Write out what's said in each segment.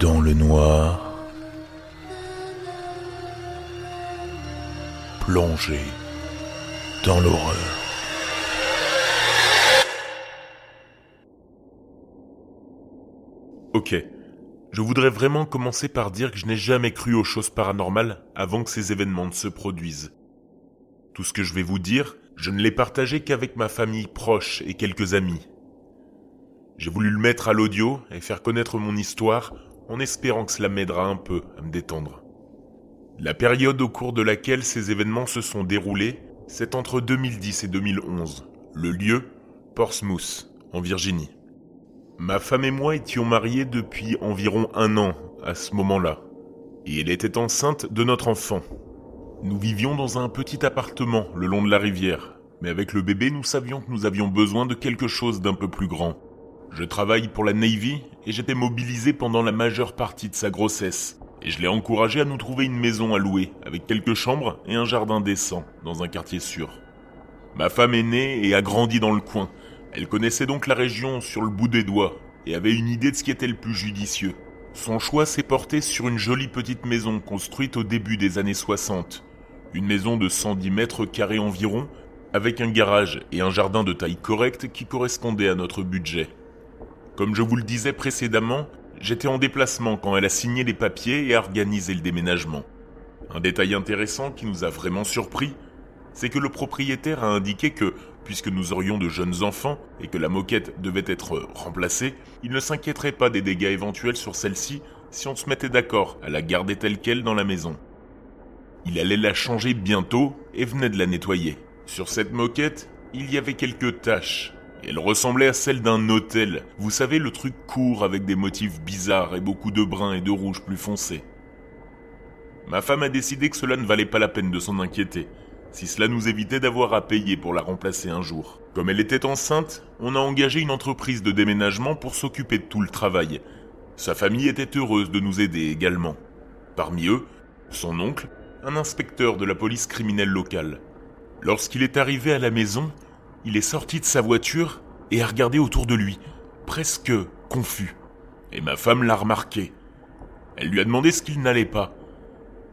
dans le noir, plongé dans l'horreur. Ok, je voudrais vraiment commencer par dire que je n'ai jamais cru aux choses paranormales avant que ces événements ne se produisent. Tout ce que je vais vous dire, je ne l'ai partagé qu'avec ma famille proche et quelques amis. J'ai voulu le mettre à l'audio et faire connaître mon histoire en espérant que cela m'aidera un peu à me détendre. La période au cours de laquelle ces événements se sont déroulés, c'est entre 2010 et 2011. Le lieu, Portsmouth, en Virginie. Ma femme et moi étions mariés depuis environ un an à ce moment-là, et elle était enceinte de notre enfant. Nous vivions dans un petit appartement le long de la rivière, mais avec le bébé nous savions que nous avions besoin de quelque chose d'un peu plus grand. Je travaille pour la Navy et j'étais mobilisé pendant la majeure partie de sa grossesse. Et je l'ai encouragé à nous trouver une maison à louer, avec quelques chambres et un jardin décent, dans un quartier sûr. Ma femme est née et a grandi dans le coin. Elle connaissait donc la région sur le bout des doigts et avait une idée de ce qui était le plus judicieux. Son choix s'est porté sur une jolie petite maison construite au début des années 60. Une maison de 110 mètres carrés environ, avec un garage et un jardin de taille correcte qui correspondait à notre budget. Comme je vous le disais précédemment, j'étais en déplacement quand elle a signé les papiers et organisé le déménagement. Un détail intéressant qui nous a vraiment surpris, c'est que le propriétaire a indiqué que, puisque nous aurions de jeunes enfants et que la moquette devait être remplacée, il ne s'inquiéterait pas des dégâts éventuels sur celle-ci si on se mettait d'accord à la garder telle qu'elle dans la maison. Il allait la changer bientôt et venait de la nettoyer. Sur cette moquette, il y avait quelques taches, elle ressemblait à celle d'un hôtel. Vous savez, le truc court avec des motifs bizarres et beaucoup de brun et de rouge plus foncé. Ma femme a décidé que cela ne valait pas la peine de s'en inquiéter, si cela nous évitait d'avoir à payer pour la remplacer un jour. Comme elle était enceinte, on a engagé une entreprise de déménagement pour s'occuper de tout le travail. Sa famille était heureuse de nous aider également. Parmi eux, son oncle, un inspecteur de la police criminelle locale. Lorsqu'il est arrivé à la maison, il est sorti de sa voiture et a regardé autour de lui, presque confus. Et ma femme l'a remarqué. Elle lui a demandé ce qu'il n'allait pas.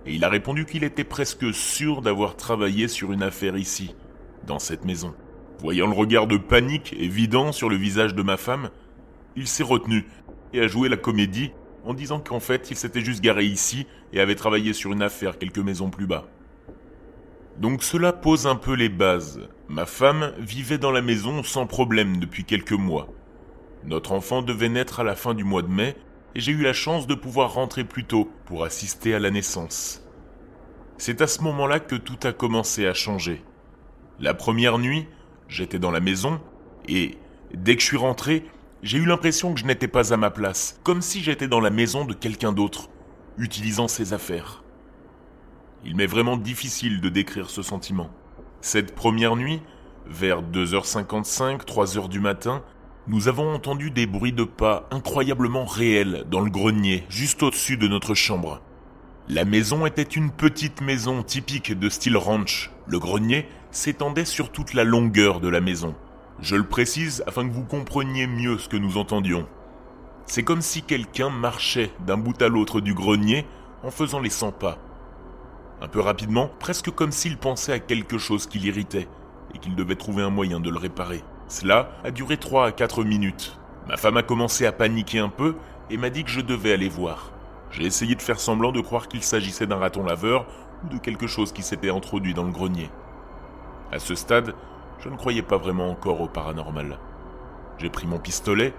Et il a répondu qu'il était presque sûr d'avoir travaillé sur une affaire ici, dans cette maison. Voyant le regard de panique évident sur le visage de ma femme, il s'est retenu et a joué la comédie en disant qu'en fait il s'était juste garé ici et avait travaillé sur une affaire quelques maisons plus bas. Donc cela pose un peu les bases. Ma femme vivait dans la maison sans problème depuis quelques mois. Notre enfant devait naître à la fin du mois de mai et j'ai eu la chance de pouvoir rentrer plus tôt pour assister à la naissance. C'est à ce moment-là que tout a commencé à changer. La première nuit, j'étais dans la maison et dès que je suis rentré, j'ai eu l'impression que je n'étais pas à ma place, comme si j'étais dans la maison de quelqu'un d'autre, utilisant ses affaires. Il m'est vraiment difficile de décrire ce sentiment. Cette première nuit, vers 2h55, 3h du matin, nous avons entendu des bruits de pas incroyablement réels dans le grenier, juste au-dessus de notre chambre. La maison était une petite maison typique de style ranch. Le grenier s'étendait sur toute la longueur de la maison. Je le précise afin que vous compreniez mieux ce que nous entendions. C'est comme si quelqu'un marchait d'un bout à l'autre du grenier en faisant les 100 pas un peu rapidement, presque comme s'il pensait à quelque chose qui l'irritait, et qu'il devait trouver un moyen de le réparer. Cela a duré 3 à 4 minutes. Ma femme a commencé à paniquer un peu et m'a dit que je devais aller voir. J'ai essayé de faire semblant de croire qu'il s'agissait d'un raton laveur ou de quelque chose qui s'était introduit dans le grenier. À ce stade, je ne croyais pas vraiment encore au paranormal. J'ai pris mon pistolet,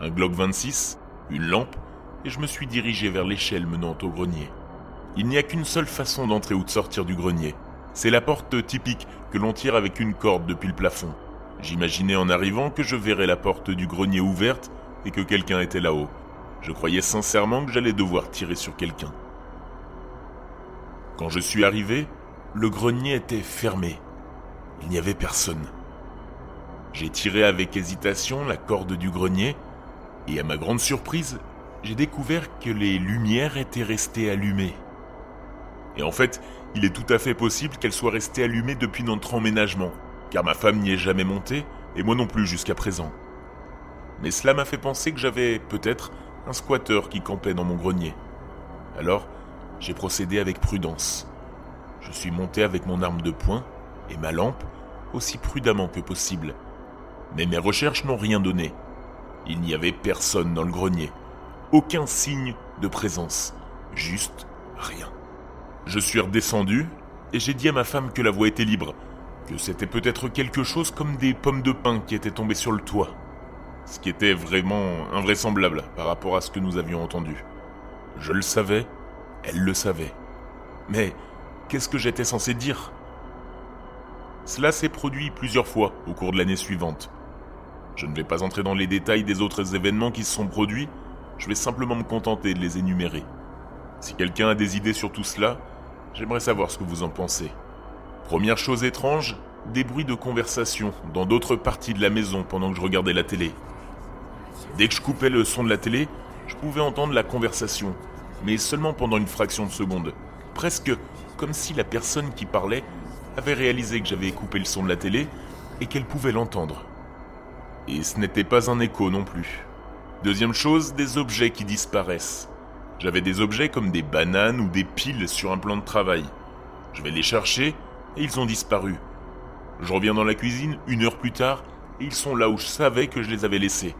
un Glock 26, une lampe, et je me suis dirigé vers l'échelle menant au grenier. Il n'y a qu'une seule façon d'entrer ou de sortir du grenier. C'est la porte typique que l'on tire avec une corde depuis le plafond. J'imaginais en arrivant que je verrais la porte du grenier ouverte et que quelqu'un était là-haut. Je croyais sincèrement que j'allais devoir tirer sur quelqu'un. Quand je suis arrivé, le grenier était fermé. Il n'y avait personne. J'ai tiré avec hésitation la corde du grenier et à ma grande surprise, j'ai découvert que les lumières étaient restées allumées. Et en fait, il est tout à fait possible qu'elle soit restée allumée depuis notre emménagement, car ma femme n'y est jamais montée, et moi non plus jusqu'à présent. Mais cela m'a fait penser que j'avais peut-être un squatteur qui campait dans mon grenier. Alors, j'ai procédé avec prudence. Je suis monté avec mon arme de poing et ma lampe aussi prudemment que possible. Mais mes recherches n'ont rien donné. Il n'y avait personne dans le grenier. Aucun signe de présence. Juste rien. Je suis redescendu et j'ai dit à ma femme que la voie était libre, que c'était peut-être quelque chose comme des pommes de pin qui étaient tombées sur le toit. Ce qui était vraiment invraisemblable par rapport à ce que nous avions entendu. Je le savais, elle le savait. Mais qu'est-ce que j'étais censé dire? Cela s'est produit plusieurs fois au cours de l'année suivante. Je ne vais pas entrer dans les détails des autres événements qui se sont produits, je vais simplement me contenter de les énumérer. Si quelqu'un a des idées sur tout cela, j'aimerais savoir ce que vous en pensez. Première chose étrange, des bruits de conversation dans d'autres parties de la maison pendant que je regardais la télé. Dès que je coupais le son de la télé, je pouvais entendre la conversation, mais seulement pendant une fraction de seconde. Presque comme si la personne qui parlait avait réalisé que j'avais coupé le son de la télé et qu'elle pouvait l'entendre. Et ce n'était pas un écho non plus. Deuxième chose, des objets qui disparaissent. J'avais des objets comme des bananes ou des piles sur un plan de travail. Je vais les chercher et ils ont disparu. Je reviens dans la cuisine une heure plus tard et ils sont là où je savais que je les avais laissés.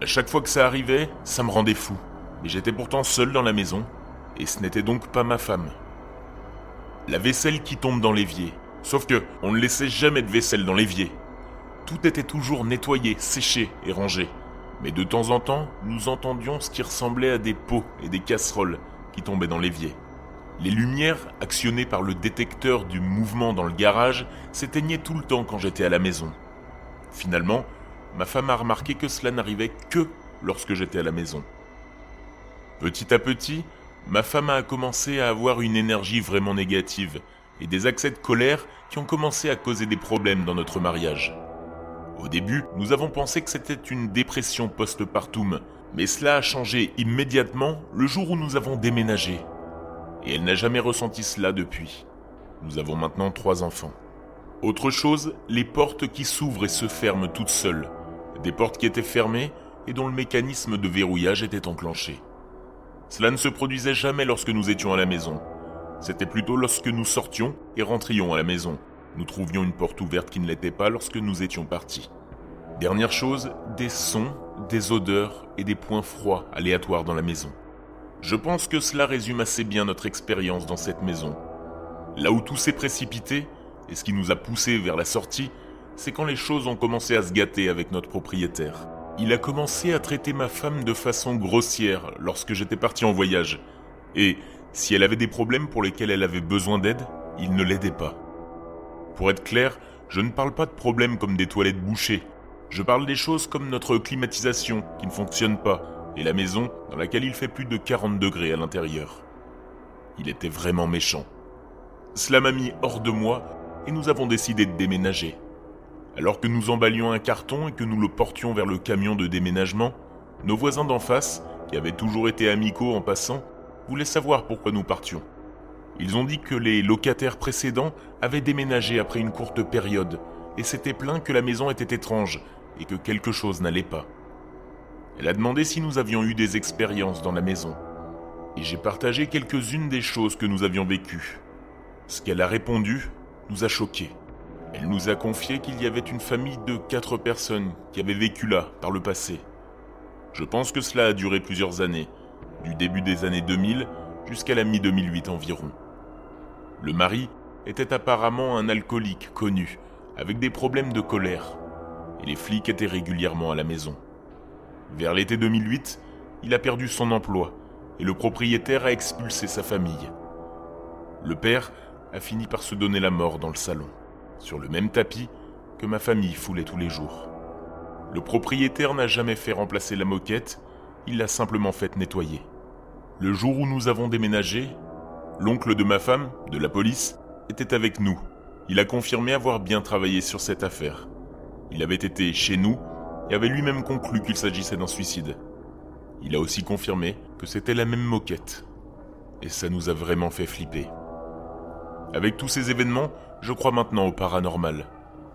À chaque fois que ça arrivait, ça me rendait fou. Mais j'étais pourtant seul dans la maison et ce n'était donc pas ma femme. La vaisselle qui tombe dans l'évier. Sauf que on ne laissait jamais de vaisselle dans l'évier. Tout était toujours nettoyé, séché et rangé mais de temps en temps, nous entendions ce qui ressemblait à des pots et des casseroles qui tombaient dans l'évier. Les lumières, actionnées par le détecteur du mouvement dans le garage, s'éteignaient tout le temps quand j'étais à la maison. Finalement, ma femme a remarqué que cela n'arrivait que lorsque j'étais à la maison. Petit à petit, ma femme a commencé à avoir une énergie vraiment négative et des accès de colère qui ont commencé à causer des problèmes dans notre mariage. Au début, nous avons pensé que c'était une dépression post-partum, mais cela a changé immédiatement le jour où nous avons déménagé. Et elle n'a jamais ressenti cela depuis. Nous avons maintenant trois enfants. Autre chose, les portes qui s'ouvrent et se ferment toutes seules. Des portes qui étaient fermées et dont le mécanisme de verrouillage était enclenché. Cela ne se produisait jamais lorsque nous étions à la maison. C'était plutôt lorsque nous sortions et rentrions à la maison, nous trouvions une porte ouverte qui ne l'était pas lorsque nous étions partis. Dernière chose, des sons, des odeurs et des points froids aléatoires dans la maison. Je pense que cela résume assez bien notre expérience dans cette maison. Là où tout s'est précipité, et ce qui nous a poussé vers la sortie, c'est quand les choses ont commencé à se gâter avec notre propriétaire. Il a commencé à traiter ma femme de façon grossière lorsque j'étais parti en voyage. Et si elle avait des problèmes pour lesquels elle avait besoin d'aide, il ne l'aidait pas. Pour être clair, je ne parle pas de problèmes comme des toilettes bouchées. Je parle des choses comme notre climatisation qui ne fonctionne pas et la maison dans laquelle il fait plus de 40 degrés à l'intérieur. Il était vraiment méchant. Cela m'a mis hors de moi et nous avons décidé de déménager. Alors que nous emballions un carton et que nous le portions vers le camion de déménagement, nos voisins d'en face, qui avaient toujours été amicaux en passant, voulaient savoir pourquoi nous partions. Ils ont dit que les locataires précédents avaient déménagé après une courte période et s'étaient plaints que la maison était étrange et que quelque chose n'allait pas. Elle a demandé si nous avions eu des expériences dans la maison. Et j'ai partagé quelques-unes des choses que nous avions vécues. Ce qu'elle a répondu nous a choqués. Elle nous a confié qu'il y avait une famille de quatre personnes qui avaient vécu là par le passé. Je pense que cela a duré plusieurs années, du début des années 2000 jusqu'à la mi-2008 environ. Le mari était apparemment un alcoolique connu, avec des problèmes de colère, et les flics étaient régulièrement à la maison. Vers l'été 2008, il a perdu son emploi, et le propriétaire a expulsé sa famille. Le père a fini par se donner la mort dans le salon, sur le même tapis que ma famille foulait tous les jours. Le propriétaire n'a jamais fait remplacer la moquette, il l'a simplement fait nettoyer. Le jour où nous avons déménagé, L'oncle de ma femme, de la police, était avec nous. Il a confirmé avoir bien travaillé sur cette affaire. Il avait été chez nous et avait lui-même conclu qu'il s'agissait d'un suicide. Il a aussi confirmé que c'était la même moquette. Et ça nous a vraiment fait flipper. Avec tous ces événements, je crois maintenant au paranormal.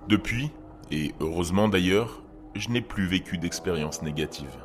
Depuis, et heureusement d'ailleurs, je n'ai plus vécu d'expérience négative.